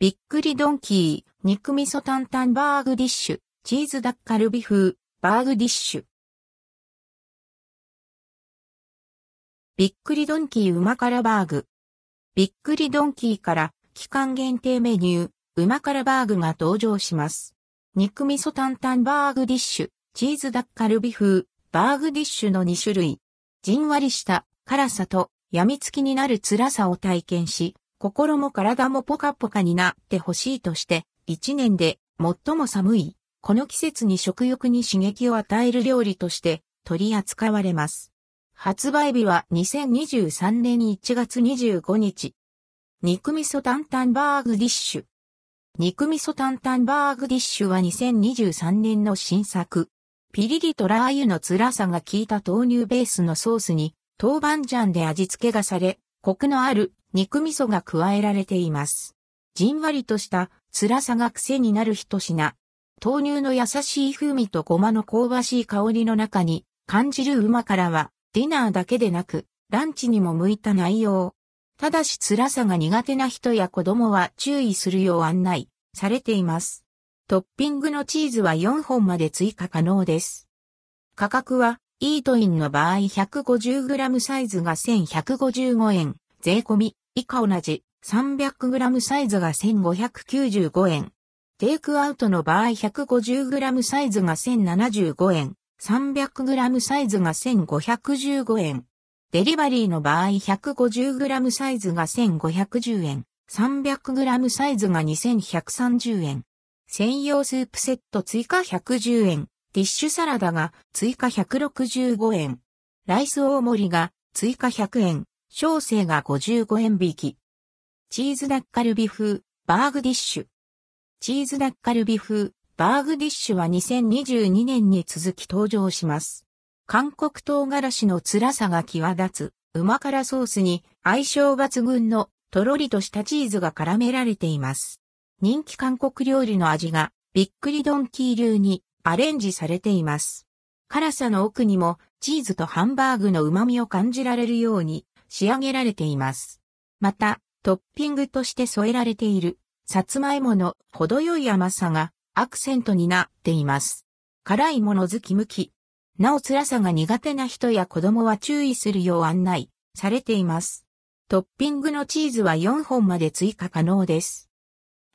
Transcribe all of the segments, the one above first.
びっくりドンキー、肉味噌担々バーグディッシュ、チーズダッカルビ風、バーグディッシュ。びっくりドンキーうま辛バーグ。びっくりドンキーから期間限定メニュー、うま辛バーグが登場します。肉味噌担々バーグディッシュ、チーズダッカルビ風、バーグディッシュの2種類。じんわりした辛さと病みつきになる辛さを体験し、心も体もポカポカになってほしいとして、一年で最も寒い、この季節に食欲に刺激を与える料理として取り扱われます。発売日は2023年1月25日。肉味噌担々バーグディッシュ。肉味噌担々バーグディッシュは2023年の新作。ピリリとラー油の辛さが効いた豆乳ベースのソースに豆板醤で味付けがされ、コクのある肉味噌が加えられています。じんわりとした辛さが癖になる一品。豆乳の優しい風味とごまの香ばしい香りの中に感じるうまからはディナーだけでなくランチにも向いた内容。ただし辛さが苦手な人や子供は注意するよう案内されています。トッピングのチーズは4本まで追加可能です。価格はイートインの場合 150g サイズが1155円、税込み以下同じ 300g サイズが1595円。テイクアウトの場合 150g サイズが1075円、300g サイズが1515円。デリバリーの場合 150g サイズが1510円、300g サイズが2130円。専用スープセット追加110円、ティッシュサラダが追加165円。ライス大盛りが追加100円、小生が55円引き。チーズダッカルビ風、バーグディッシュ。チーズダッカルビ風、バーグディッシュは2022年に続き登場します。韓国唐辛子の辛さが際立つ、うま辛ソースに相性抜群のとろりとしたチーズが絡められています。人気韓国料理の味がびっくりドンキー流にアレンジされています。辛さの奥にもチーズとハンバーグの旨味を感じられるように仕上げられています。また、トッピングとして添えられているさつまいもの程よい甘さがアクセントになっています。辛いもの好き向き、なお辛さが苦手な人や子供は注意するよう案内されています。トッピングのチーズは4本まで追加可能です。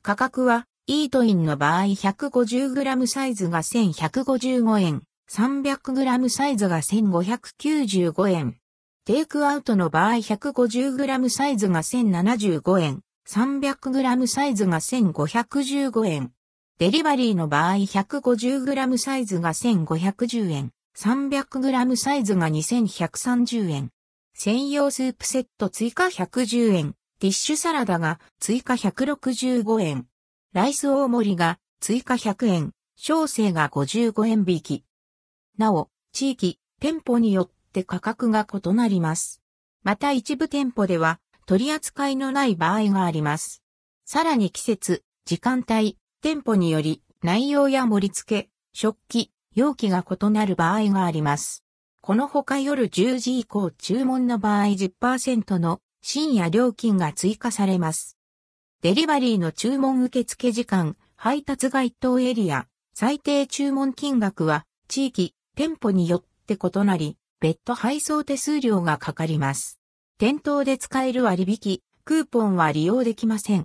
価格は、イートインの場合 150g サイズが1155円、300g サイズが1595円。テイクアウトの場合 150g サイズが1075円、300g サイズが1515円。デリバリーの場合 150g サイズが1510円、300g サイズが2130円。専用スープセット追加110円。ティッシュサラダが追加165円。ライス大盛りが追加100円。小生が55円引き。なお、地域、店舗によってって価格が異なります。また一部店舗では取り扱いのない場合があります。さらに季節、時間帯、店舗により内容や盛り付け、食器、容器が異なる場合があります。このほか夜10時以降注文の場合10%の深夜料金が追加されます。デリバリーの注文受付時間、配達該当エリア、最低注文金額は地域、店舗によって異なり、別途配送手数料がかかります。店頭で使える割引、クーポンは利用できません。